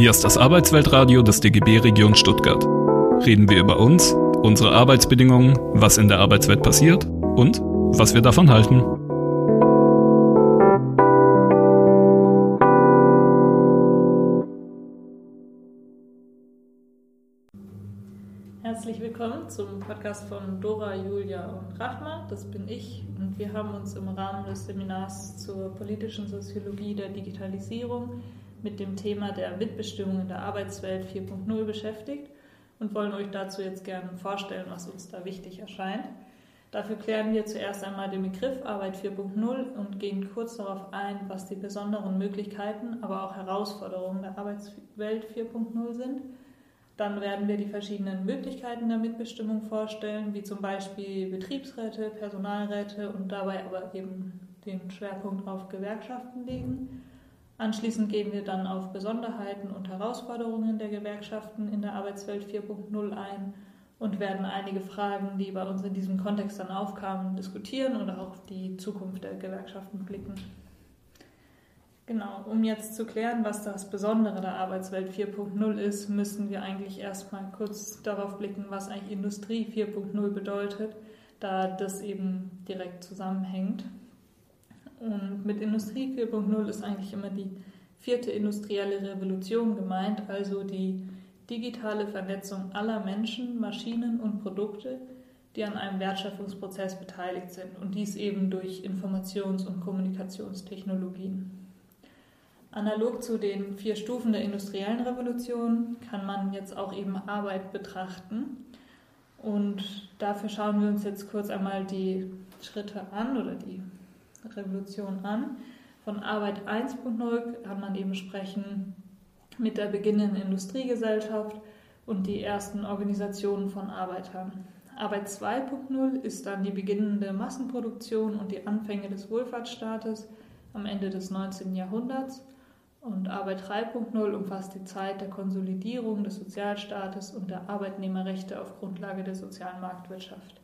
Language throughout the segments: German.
Hier ist das Arbeitsweltradio des DGB Region Stuttgart. Reden wir über uns, unsere Arbeitsbedingungen, was in der Arbeitswelt passiert und was wir davon halten. Herzlich willkommen zum Podcast von Dora, Julia und Rachma. Das bin ich und wir haben uns im Rahmen des Seminars zur politischen Soziologie der Digitalisierung mit dem Thema der Mitbestimmung in der Arbeitswelt 4.0 beschäftigt und wollen euch dazu jetzt gerne vorstellen, was uns da wichtig erscheint. Dafür klären wir zuerst einmal den Begriff Arbeit 4.0 und gehen kurz darauf ein, was die besonderen Möglichkeiten, aber auch Herausforderungen der Arbeitswelt 4.0 sind. Dann werden wir die verschiedenen Möglichkeiten der Mitbestimmung vorstellen, wie zum Beispiel Betriebsräte, Personalräte und dabei aber eben den Schwerpunkt auf Gewerkschaften legen. Anschließend gehen wir dann auf Besonderheiten und Herausforderungen der Gewerkschaften in der Arbeitswelt 4.0 ein und werden einige Fragen, die bei uns in diesem Kontext dann aufkamen, diskutieren und auch auf die Zukunft der Gewerkschaften blicken. Genau, um jetzt zu klären, was das Besondere der Arbeitswelt 4.0 ist, müssen wir eigentlich erstmal kurz darauf blicken, was eigentlich Industrie 4.0 bedeutet, da das eben direkt zusammenhängt. Und mit Industrie 4.0 ist eigentlich immer die vierte industrielle Revolution gemeint, also die digitale Vernetzung aller Menschen, Maschinen und Produkte, die an einem Wertschöpfungsprozess beteiligt sind und dies eben durch Informations- und Kommunikationstechnologien. Analog zu den vier Stufen der industriellen Revolution kann man jetzt auch eben Arbeit betrachten. Und dafür schauen wir uns jetzt kurz einmal die Schritte an oder die Revolution an. Von Arbeit 1.0 kann man eben sprechen mit der beginnenden Industriegesellschaft und die ersten Organisationen von Arbeitern. Arbeit 2.0 ist dann die beginnende Massenproduktion und die Anfänge des Wohlfahrtsstaates am Ende des 19. Jahrhunderts. Und Arbeit 3.0 umfasst die Zeit der Konsolidierung des Sozialstaates und der Arbeitnehmerrechte auf Grundlage der sozialen Marktwirtschaft.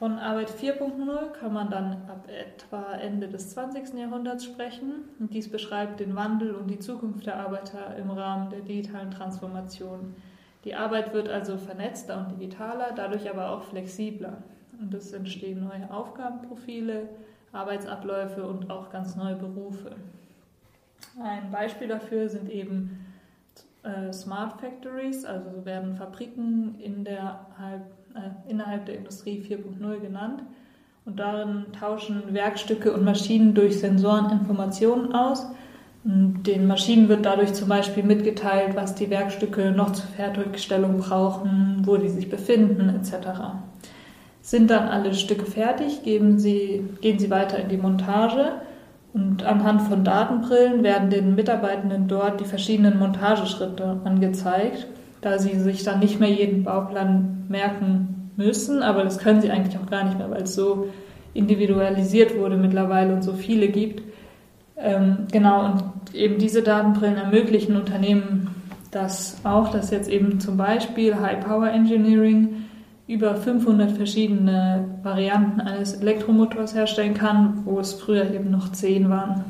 Von Arbeit 4.0 kann man dann ab etwa Ende des 20. Jahrhunderts sprechen. Und dies beschreibt den Wandel und die Zukunft der Arbeiter im Rahmen der digitalen Transformation. Die Arbeit wird also vernetzter und digitaler, dadurch aber auch flexibler. Und es entstehen neue Aufgabenprofile, Arbeitsabläufe und auch ganz neue Berufe. Ein Beispiel dafür sind eben äh, Smart Factories, also werden Fabriken in der äh, innerhalb der Industrie 4.0 genannt. Und darin tauschen Werkstücke und Maschinen durch Sensoren Informationen aus. Und den Maschinen wird dadurch zum Beispiel mitgeteilt, was die Werkstücke noch zur Fertigstellung brauchen, wo die sich befinden, etc. Sind dann alle Stücke fertig, sie, gehen sie weiter in die Montage und anhand von Datenbrillen werden den Mitarbeitenden dort die verschiedenen Montageschritte angezeigt da sie sich dann nicht mehr jeden Bauplan merken müssen, aber das können sie eigentlich auch gar nicht mehr, weil es so individualisiert wurde mittlerweile und so viele gibt. Ähm, genau, und eben diese Datenbrillen ermöglichen Unternehmen das auch, dass jetzt eben zum Beispiel High Power Engineering über 500 verschiedene Varianten eines Elektromotors herstellen kann, wo es früher eben noch 10 waren.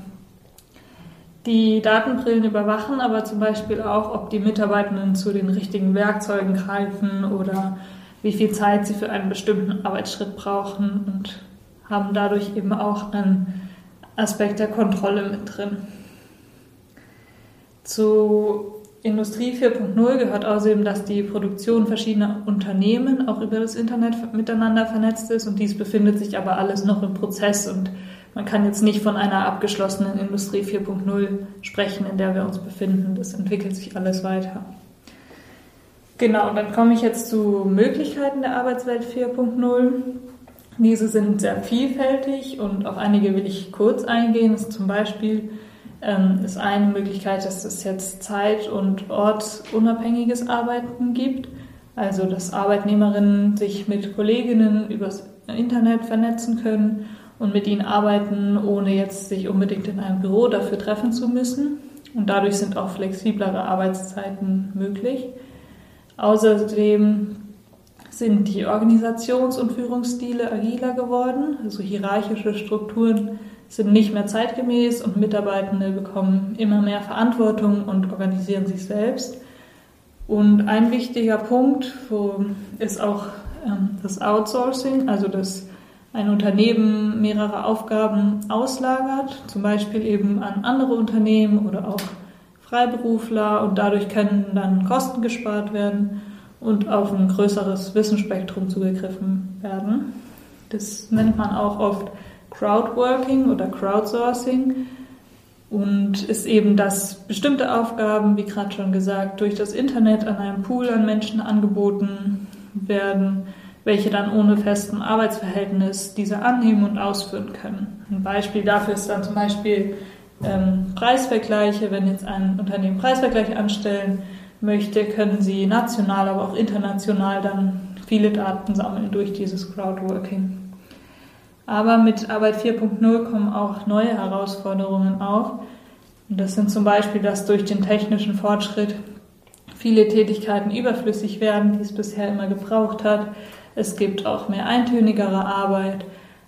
Die Datenbrillen überwachen aber zum Beispiel auch, ob die Mitarbeitenden zu den richtigen Werkzeugen greifen oder wie viel Zeit sie für einen bestimmten Arbeitsschritt brauchen und haben dadurch eben auch einen Aspekt der Kontrolle mit drin. Zu Industrie 4.0 gehört außerdem, dass die Produktion verschiedener Unternehmen auch über das Internet miteinander vernetzt ist und dies befindet sich aber alles noch im Prozess und man kann jetzt nicht von einer abgeschlossenen Industrie 4.0 sprechen, in der wir uns befinden. Das entwickelt sich alles weiter. Genau, und dann komme ich jetzt zu Möglichkeiten der Arbeitswelt 4.0. Diese sind sehr vielfältig und auf einige will ich kurz eingehen. Das zum Beispiel ähm, ist eine Möglichkeit, dass es jetzt zeit- und ortsunabhängiges Arbeiten gibt. Also, dass Arbeitnehmerinnen sich mit Kolleginnen übers Internet vernetzen können und mit ihnen arbeiten, ohne jetzt sich unbedingt in einem Büro dafür treffen zu müssen. Und dadurch sind auch flexiblere Arbeitszeiten möglich. Außerdem sind die Organisations- und Führungsstile agiler geworden. Also hierarchische Strukturen sind nicht mehr zeitgemäß und Mitarbeitende bekommen immer mehr Verantwortung und organisieren sich selbst. Und ein wichtiger Punkt ist auch ähm, das Outsourcing, also dass ein Unternehmen mehrere Aufgaben auslagert, zum Beispiel eben an andere Unternehmen oder auch Freiberufler und dadurch können dann Kosten gespart werden und auf ein größeres Wissensspektrum zugegriffen werden. Das nennt man auch oft Crowdworking oder Crowdsourcing und ist eben, dass bestimmte Aufgaben, wie gerade schon gesagt, durch das Internet an einem Pool an Menschen angeboten werden, welche dann ohne festen Arbeitsverhältnis diese annehmen und ausführen können. Ein Beispiel dafür ist dann zum Beispiel ähm, Preisvergleiche. Wenn jetzt ein Unternehmen Preisvergleiche anstellen möchte, können sie national, aber auch international dann viele Daten sammeln durch dieses Crowdworking. Aber mit Arbeit 4.0 kommen auch neue Herausforderungen auf. Und das sind zum Beispiel, dass durch den technischen Fortschritt viele Tätigkeiten überflüssig werden, die es bisher immer gebraucht hat. Es gibt auch mehr eintönigere Arbeit.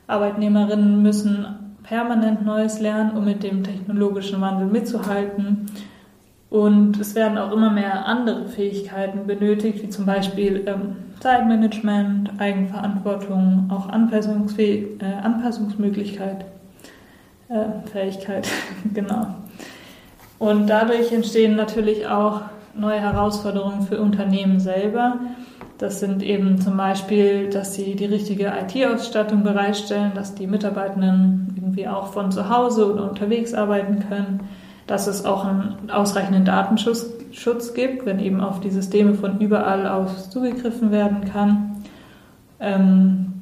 Arbeitnehmerinnen müssen permanent Neues lernen, um mit dem technologischen Wandel mitzuhalten. Und es werden auch immer mehr andere Fähigkeiten benötigt, wie zum Beispiel ähm, Zeitmanagement, Eigenverantwortung, auch Anpassungsfäh äh, Anpassungsmöglichkeit, äh, Fähigkeit, genau. Und dadurch entstehen natürlich auch neue Herausforderungen für Unternehmen selber. Das sind eben zum Beispiel, dass sie die richtige IT-Ausstattung bereitstellen, dass die Mitarbeitenden irgendwie auch von zu Hause oder unterwegs arbeiten können dass es auch einen ausreichenden Datenschutz Schutz gibt, wenn eben auf die Systeme von überall aus zugegriffen werden kann, ähm,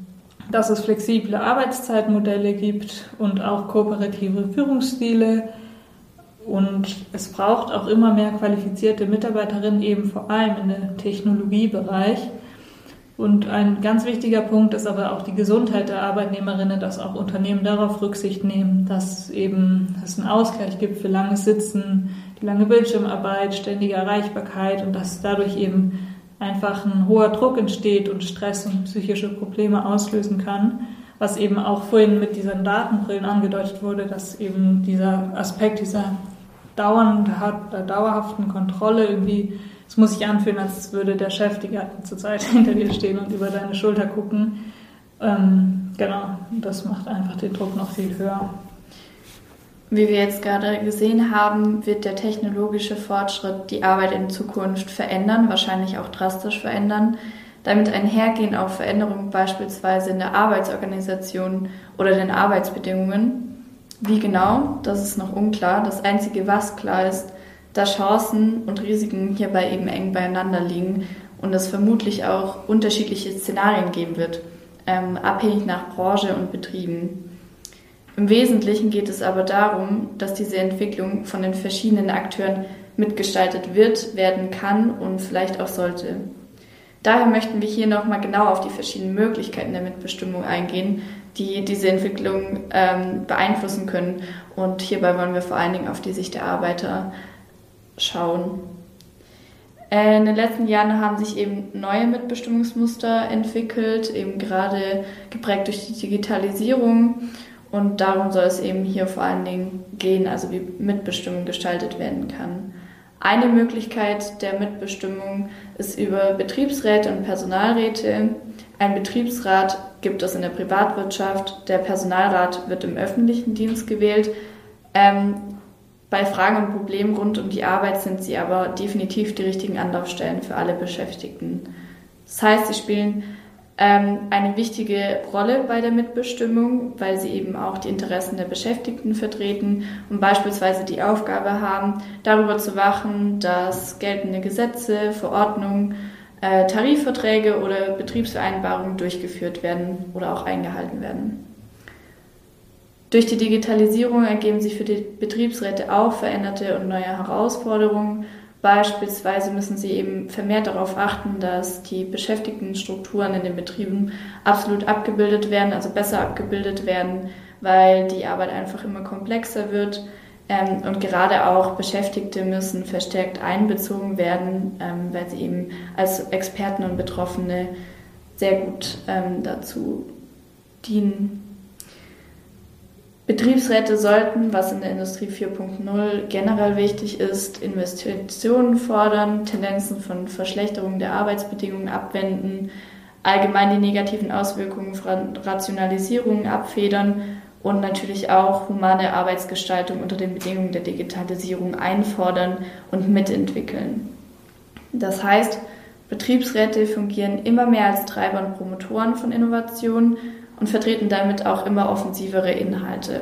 dass es flexible Arbeitszeitmodelle gibt und auch kooperative Führungsstile. Und es braucht auch immer mehr qualifizierte Mitarbeiterinnen, eben vor allem in dem Technologiebereich. Und ein ganz wichtiger Punkt ist aber auch die Gesundheit der Arbeitnehmerinnen, dass auch Unternehmen darauf Rücksicht nehmen, dass eben es einen Ausgleich gibt für langes Sitzen, die lange Bildschirmarbeit, ständige Erreichbarkeit und dass dadurch eben einfach ein hoher Druck entsteht und Stress und psychische Probleme auslösen kann. Was eben auch vorhin mit diesen Datenbrillen angedeutet wurde, dass eben dieser Aspekt dieser dauerhaften Kontrolle irgendwie es muss sich anfühlen, als würde der Chef die ganze Zeit hinter dir stehen und über deine Schulter gucken. Ähm, genau, das macht einfach den Druck noch viel höher. Wie wir jetzt gerade gesehen haben, wird der technologische Fortschritt die Arbeit in Zukunft verändern, wahrscheinlich auch drastisch verändern. Damit einhergehen auch Veränderungen beispielsweise in der Arbeitsorganisation oder den Arbeitsbedingungen. Wie genau, das ist noch unklar. Das Einzige, was klar ist, da Chancen und Risiken hierbei eben eng beieinander liegen und es vermutlich auch unterschiedliche Szenarien geben wird, ähm, abhängig nach Branche und Betrieben. Im Wesentlichen geht es aber darum, dass diese Entwicklung von den verschiedenen Akteuren mitgestaltet wird, werden kann und vielleicht auch sollte. Daher möchten wir hier nochmal genau auf die verschiedenen Möglichkeiten der Mitbestimmung eingehen, die diese Entwicklung ähm, beeinflussen können. Und hierbei wollen wir vor allen Dingen auf die Sicht der Arbeiter schauen. Äh, in den letzten Jahren haben sich eben neue Mitbestimmungsmuster entwickelt, eben gerade geprägt durch die Digitalisierung. Und darum soll es eben hier vor allen Dingen gehen, also wie Mitbestimmung gestaltet werden kann. Eine Möglichkeit der Mitbestimmung ist über Betriebsräte und Personalräte. Ein Betriebsrat gibt es in der Privatwirtschaft, der Personalrat wird im öffentlichen Dienst gewählt. Ähm, bei Fragen und Problemen rund um die Arbeit sind sie aber definitiv die richtigen Anlaufstellen für alle Beschäftigten. Das heißt, sie spielen ähm, eine wichtige Rolle bei der Mitbestimmung, weil sie eben auch die Interessen der Beschäftigten vertreten und beispielsweise die Aufgabe haben, darüber zu wachen, dass geltende Gesetze, Verordnungen, äh, Tarifverträge oder Betriebsvereinbarungen durchgeführt werden oder auch eingehalten werden. Durch die Digitalisierung ergeben sich für die Betriebsräte auch veränderte und neue Herausforderungen. Beispielsweise müssen sie eben vermehrt darauf achten, dass die Beschäftigtenstrukturen in den Betrieben absolut abgebildet werden, also besser abgebildet werden, weil die Arbeit einfach immer komplexer wird. Ähm, und gerade auch Beschäftigte müssen verstärkt einbezogen werden, ähm, weil sie eben als Experten und Betroffene sehr gut ähm, dazu dienen. Betriebsräte sollten, was in der Industrie 4.0 generell wichtig ist, Investitionen fordern, Tendenzen von Verschlechterung der Arbeitsbedingungen abwenden, allgemein die negativen Auswirkungen von Rationalisierungen abfedern und natürlich auch humane Arbeitsgestaltung unter den Bedingungen der Digitalisierung einfordern und mitentwickeln. Das heißt, Betriebsräte fungieren immer mehr als Treiber und Promotoren von Innovationen und vertreten damit auch immer offensivere Inhalte.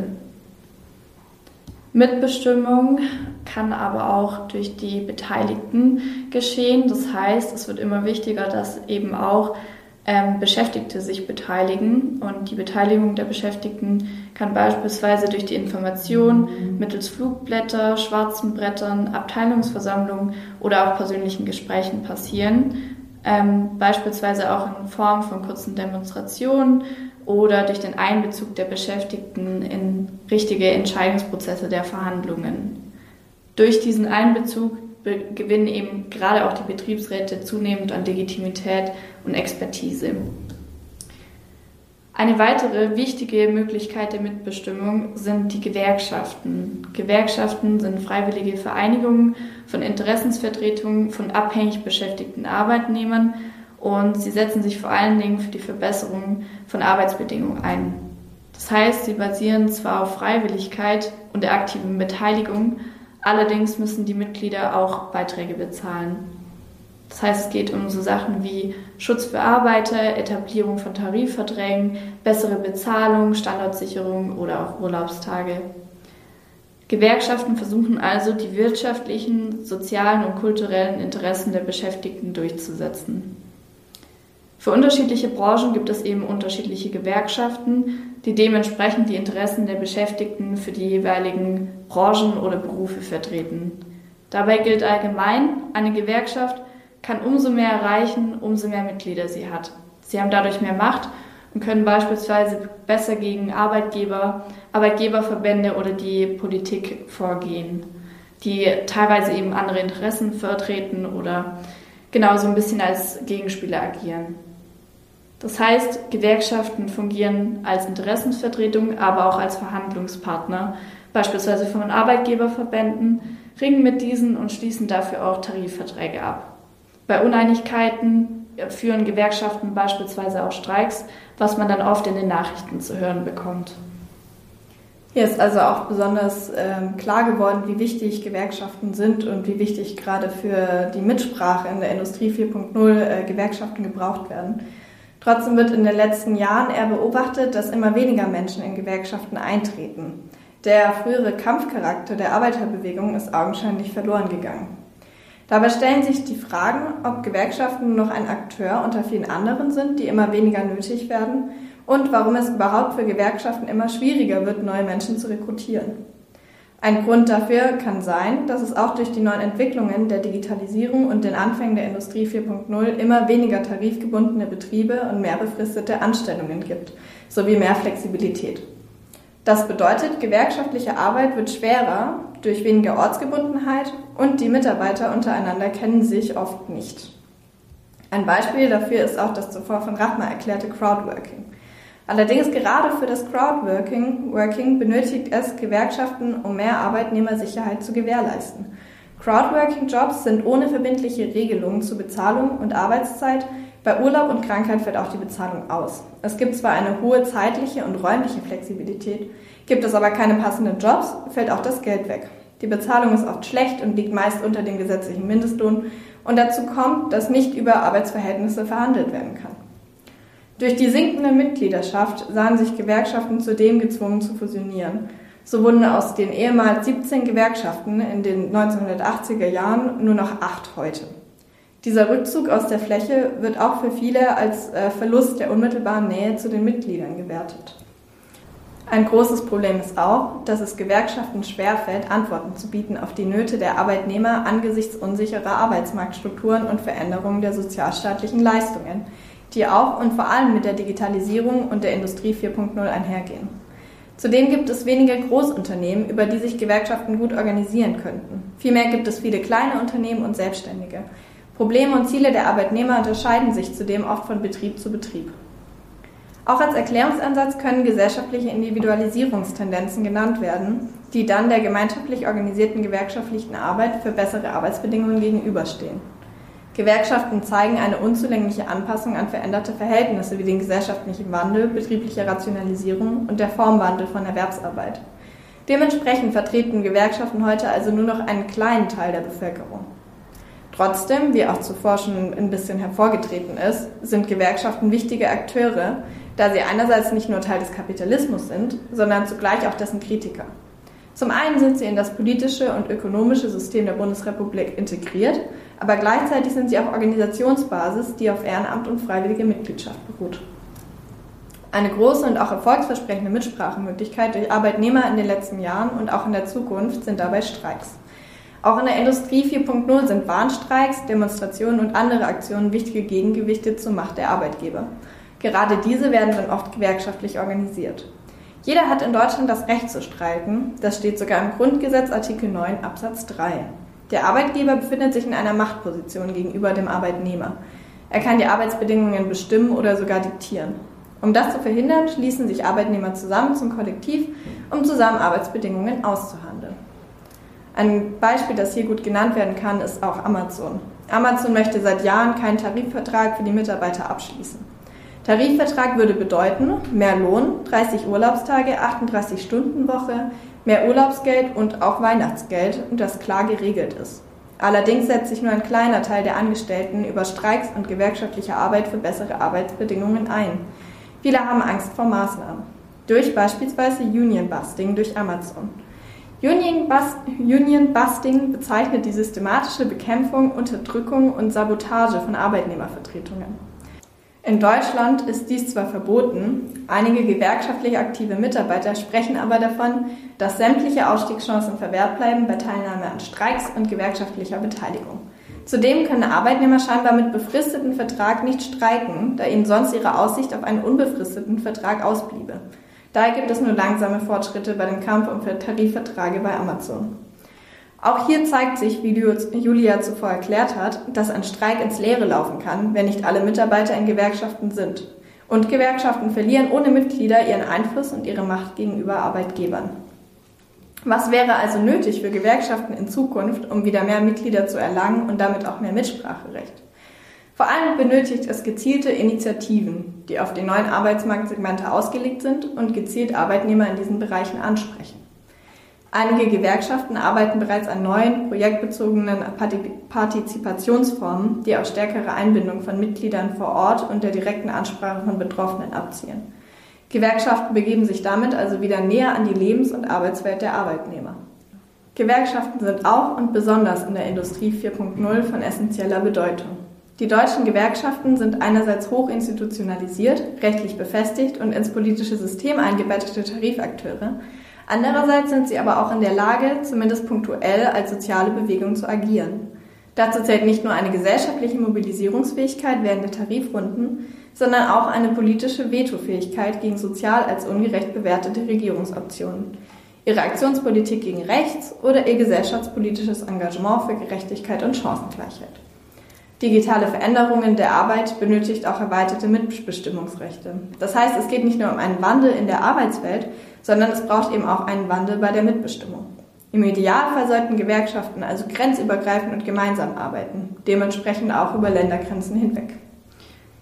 Mitbestimmung kann aber auch durch die Beteiligten geschehen. Das heißt, es wird immer wichtiger, dass eben auch ähm, Beschäftigte sich beteiligen. Und die Beteiligung der Beschäftigten kann beispielsweise durch die Information mittels Flugblätter, schwarzen Brettern, Abteilungsversammlungen oder auch persönlichen Gesprächen passieren. Ähm, beispielsweise auch in Form von kurzen Demonstrationen oder durch den Einbezug der Beschäftigten in richtige Entscheidungsprozesse der Verhandlungen. Durch diesen Einbezug gewinnen eben gerade auch die Betriebsräte zunehmend an Legitimität und Expertise. Eine weitere wichtige Möglichkeit der Mitbestimmung sind die Gewerkschaften. Gewerkschaften sind freiwillige Vereinigungen von Interessensvertretungen von abhängig beschäftigten Arbeitnehmern und sie setzen sich vor allen Dingen für die Verbesserung von Arbeitsbedingungen ein. Das heißt, sie basieren zwar auf Freiwilligkeit und der aktiven Beteiligung, allerdings müssen die Mitglieder auch Beiträge bezahlen. Das heißt, es geht um so Sachen wie Schutz für Arbeiter, Etablierung von Tarifverträgen, bessere Bezahlung, Standortsicherung oder auch Urlaubstage. Gewerkschaften versuchen also, die wirtschaftlichen, sozialen und kulturellen Interessen der Beschäftigten durchzusetzen. Für unterschiedliche Branchen gibt es eben unterschiedliche Gewerkschaften, die dementsprechend die Interessen der Beschäftigten für die jeweiligen Branchen oder Berufe vertreten. Dabei gilt allgemein, eine Gewerkschaft kann umso mehr erreichen, umso mehr Mitglieder sie hat. Sie haben dadurch mehr Macht und können beispielsweise besser gegen Arbeitgeber, Arbeitgeberverbände oder die Politik vorgehen, die teilweise eben andere Interessen vertreten oder genauso ein bisschen als Gegenspieler agieren. Das heißt, Gewerkschaften fungieren als Interessensvertretung, aber auch als Verhandlungspartner, beispielsweise von Arbeitgeberverbänden, ringen mit diesen und schließen dafür auch Tarifverträge ab. Bei Uneinigkeiten führen Gewerkschaften beispielsweise auch Streiks, was man dann oft in den Nachrichten zu hören bekommt. Hier ist also auch besonders ähm, klar geworden, wie wichtig Gewerkschaften sind und wie wichtig gerade für die Mitsprache in der Industrie 4.0 äh, Gewerkschaften gebraucht werden. Trotzdem wird in den letzten Jahren eher beobachtet, dass immer weniger Menschen in Gewerkschaften eintreten. Der frühere Kampfcharakter der Arbeiterbewegung ist augenscheinlich verloren gegangen. Dabei stellen sich die Fragen, ob Gewerkschaften noch ein Akteur unter vielen anderen sind, die immer weniger nötig werden, und warum es überhaupt für Gewerkschaften immer schwieriger wird, neue Menschen zu rekrutieren. Ein Grund dafür kann sein, dass es auch durch die neuen Entwicklungen der Digitalisierung und den Anfängen der Industrie 4.0 immer weniger tarifgebundene Betriebe und mehr befristete Anstellungen gibt, sowie mehr Flexibilität. Das bedeutet, gewerkschaftliche Arbeit wird schwerer durch weniger Ortsgebundenheit und die Mitarbeiter untereinander kennen sich oft nicht. Ein Beispiel dafür ist auch das zuvor von Rachmer erklärte Crowdworking. Allerdings gerade für das Crowdworking Working benötigt es Gewerkschaften, um mehr Arbeitnehmersicherheit zu gewährleisten. Crowdworking-Jobs sind ohne verbindliche Regelungen zu Bezahlung und Arbeitszeit. Bei Urlaub und Krankheit fällt auch die Bezahlung aus. Es gibt zwar eine hohe zeitliche und räumliche Flexibilität, gibt es aber keine passenden Jobs, fällt auch das Geld weg. Die Bezahlung ist oft schlecht und liegt meist unter dem gesetzlichen Mindestlohn und dazu kommt, dass nicht über Arbeitsverhältnisse verhandelt werden kann. Durch die sinkende Mitgliedschaft sahen sich Gewerkschaften zudem gezwungen zu fusionieren. So wurden aus den ehemals 17 Gewerkschaften in den 1980er Jahren nur noch acht heute. Dieser Rückzug aus der Fläche wird auch für viele als äh, Verlust der unmittelbaren Nähe zu den Mitgliedern gewertet. Ein großes Problem ist auch, dass es Gewerkschaften schwerfällt, Antworten zu bieten auf die Nöte der Arbeitnehmer angesichts unsicherer Arbeitsmarktstrukturen und Veränderungen der sozialstaatlichen Leistungen, die auch und vor allem mit der Digitalisierung und der Industrie 4.0 einhergehen. Zudem gibt es wenige Großunternehmen, über die sich Gewerkschaften gut organisieren könnten. Vielmehr gibt es viele kleine Unternehmen und Selbstständige. Probleme und Ziele der Arbeitnehmer unterscheiden sich zudem oft von Betrieb zu Betrieb. Auch als Erklärungsansatz können gesellschaftliche Individualisierungstendenzen genannt werden, die dann der gemeinschaftlich organisierten gewerkschaftlichen Arbeit für bessere Arbeitsbedingungen gegenüberstehen. Gewerkschaften zeigen eine unzulängliche Anpassung an veränderte Verhältnisse wie den gesellschaftlichen Wandel, betriebliche Rationalisierung und der Formwandel von Erwerbsarbeit. Dementsprechend vertreten Gewerkschaften heute also nur noch einen kleinen Teil der Bevölkerung. Trotzdem, wie auch zuvor schon ein bisschen hervorgetreten ist, sind Gewerkschaften wichtige Akteure, da sie einerseits nicht nur Teil des Kapitalismus sind, sondern zugleich auch dessen Kritiker. Zum einen sind sie in das politische und ökonomische System der Bundesrepublik integriert, aber gleichzeitig sind sie auch Organisationsbasis, die auf Ehrenamt und freiwillige Mitgliedschaft beruht. Eine große und auch erfolgsversprechende Mitsprachemöglichkeit durch Arbeitnehmer in den letzten Jahren und auch in der Zukunft sind dabei Streiks. Auch in der Industrie 4.0 sind Warnstreiks, Demonstrationen und andere Aktionen wichtige Gegengewichte zur Macht der Arbeitgeber. Gerade diese werden dann oft gewerkschaftlich organisiert. Jeder hat in Deutschland das Recht zu streiken. Das steht sogar im Grundgesetz Artikel 9 Absatz 3. Der Arbeitgeber befindet sich in einer Machtposition gegenüber dem Arbeitnehmer. Er kann die Arbeitsbedingungen bestimmen oder sogar diktieren. Um das zu verhindern, schließen sich Arbeitnehmer zusammen zum Kollektiv, um zusammen Arbeitsbedingungen auszuhandeln. Ein Beispiel, das hier gut genannt werden kann, ist auch Amazon. Amazon möchte seit Jahren keinen Tarifvertrag für die Mitarbeiter abschließen. Tarifvertrag würde bedeuten mehr Lohn, 30 Urlaubstage, 38 Stunden Woche, mehr Urlaubsgeld und auch Weihnachtsgeld und das klar geregelt ist. Allerdings setzt sich nur ein kleiner Teil der Angestellten über Streiks und gewerkschaftliche Arbeit für bessere Arbeitsbedingungen ein. Viele haben Angst vor Maßnahmen. Durch beispielsweise Union Busting durch Amazon. Union, Bust, Union Busting bezeichnet die systematische Bekämpfung, Unterdrückung und Sabotage von Arbeitnehmervertretungen. In Deutschland ist dies zwar verboten, einige gewerkschaftlich aktive Mitarbeiter sprechen aber davon, dass sämtliche Ausstiegschancen verwehrt bleiben bei Teilnahme an Streiks und gewerkschaftlicher Beteiligung. Zudem können Arbeitnehmer scheinbar mit befristeten Vertrag nicht streiken, da ihnen sonst ihre Aussicht auf einen unbefristeten Vertrag ausbliebe. Daher gibt es nur langsame Fortschritte bei dem Kampf um Tarifverträge bei Amazon. Auch hier zeigt sich, wie Julia zuvor erklärt hat, dass ein Streik ins Leere laufen kann, wenn nicht alle Mitarbeiter in Gewerkschaften sind. Und Gewerkschaften verlieren ohne Mitglieder ihren Einfluss und ihre Macht gegenüber Arbeitgebern. Was wäre also nötig für Gewerkschaften in Zukunft, um wieder mehr Mitglieder zu erlangen und damit auch mehr Mitspracherecht? Vor allem benötigt es gezielte Initiativen, die auf die neuen Arbeitsmarktsegmente ausgelegt sind und gezielt Arbeitnehmer in diesen Bereichen ansprechen. Einige Gewerkschaften arbeiten bereits an neuen, projektbezogenen Partizipationsformen, die auf stärkere Einbindung von Mitgliedern vor Ort und der direkten Ansprache von Betroffenen abzielen. Gewerkschaften begeben sich damit also wieder näher an die Lebens- und Arbeitswelt der Arbeitnehmer. Gewerkschaften sind auch und besonders in der Industrie 4.0 von essentieller Bedeutung. Die deutschen Gewerkschaften sind einerseits hochinstitutionalisiert, rechtlich befestigt und ins politische System eingebettete Tarifakteure, Andererseits sind sie aber auch in der Lage, zumindest punktuell als soziale Bewegung zu agieren. Dazu zählt nicht nur eine gesellschaftliche Mobilisierungsfähigkeit während der Tarifrunden, sondern auch eine politische Vetofähigkeit gegen sozial als ungerecht bewertete Regierungsoptionen, ihre Aktionspolitik gegen rechts oder ihr gesellschaftspolitisches Engagement für Gerechtigkeit und Chancengleichheit. Digitale Veränderungen der Arbeit benötigt auch erweiterte Mitbestimmungsrechte. Das heißt, es geht nicht nur um einen Wandel in der Arbeitswelt, sondern es braucht eben auch einen Wandel bei der Mitbestimmung. Im Idealfall sollten Gewerkschaften also grenzübergreifend und gemeinsam arbeiten, dementsprechend auch über Ländergrenzen hinweg.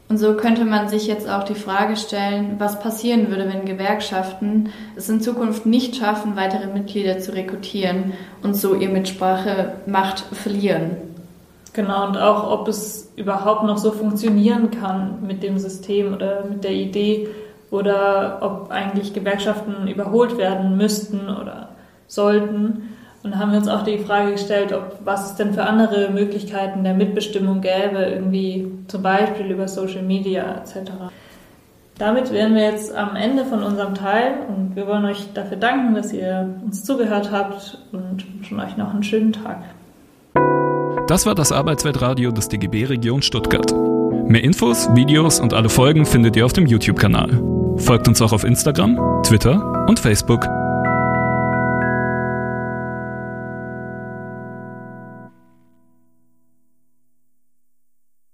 Und so könnte man sich jetzt auch die Frage stellen, was passieren würde, wenn Gewerkschaften es in Zukunft nicht schaffen, weitere Mitglieder zu rekrutieren und so ihr Mitsprachemacht verlieren. Genau, und auch ob es überhaupt noch so funktionieren kann mit dem System oder mit der Idee, oder ob eigentlich Gewerkschaften überholt werden müssten oder sollten. Und haben wir uns auch die Frage gestellt, ob, was es denn für andere Möglichkeiten der Mitbestimmung gäbe, irgendwie zum Beispiel über Social Media etc. Damit wären wir jetzt am Ende von unserem Teil und wir wollen euch dafür danken, dass ihr uns zugehört habt und wünschen euch noch einen schönen Tag. Das war das Arbeitsweltradio des DGB Region Stuttgart. Mehr Infos, Videos und alle Folgen findet ihr auf dem YouTube-Kanal. Folgt uns auch auf Instagram, Twitter und Facebook.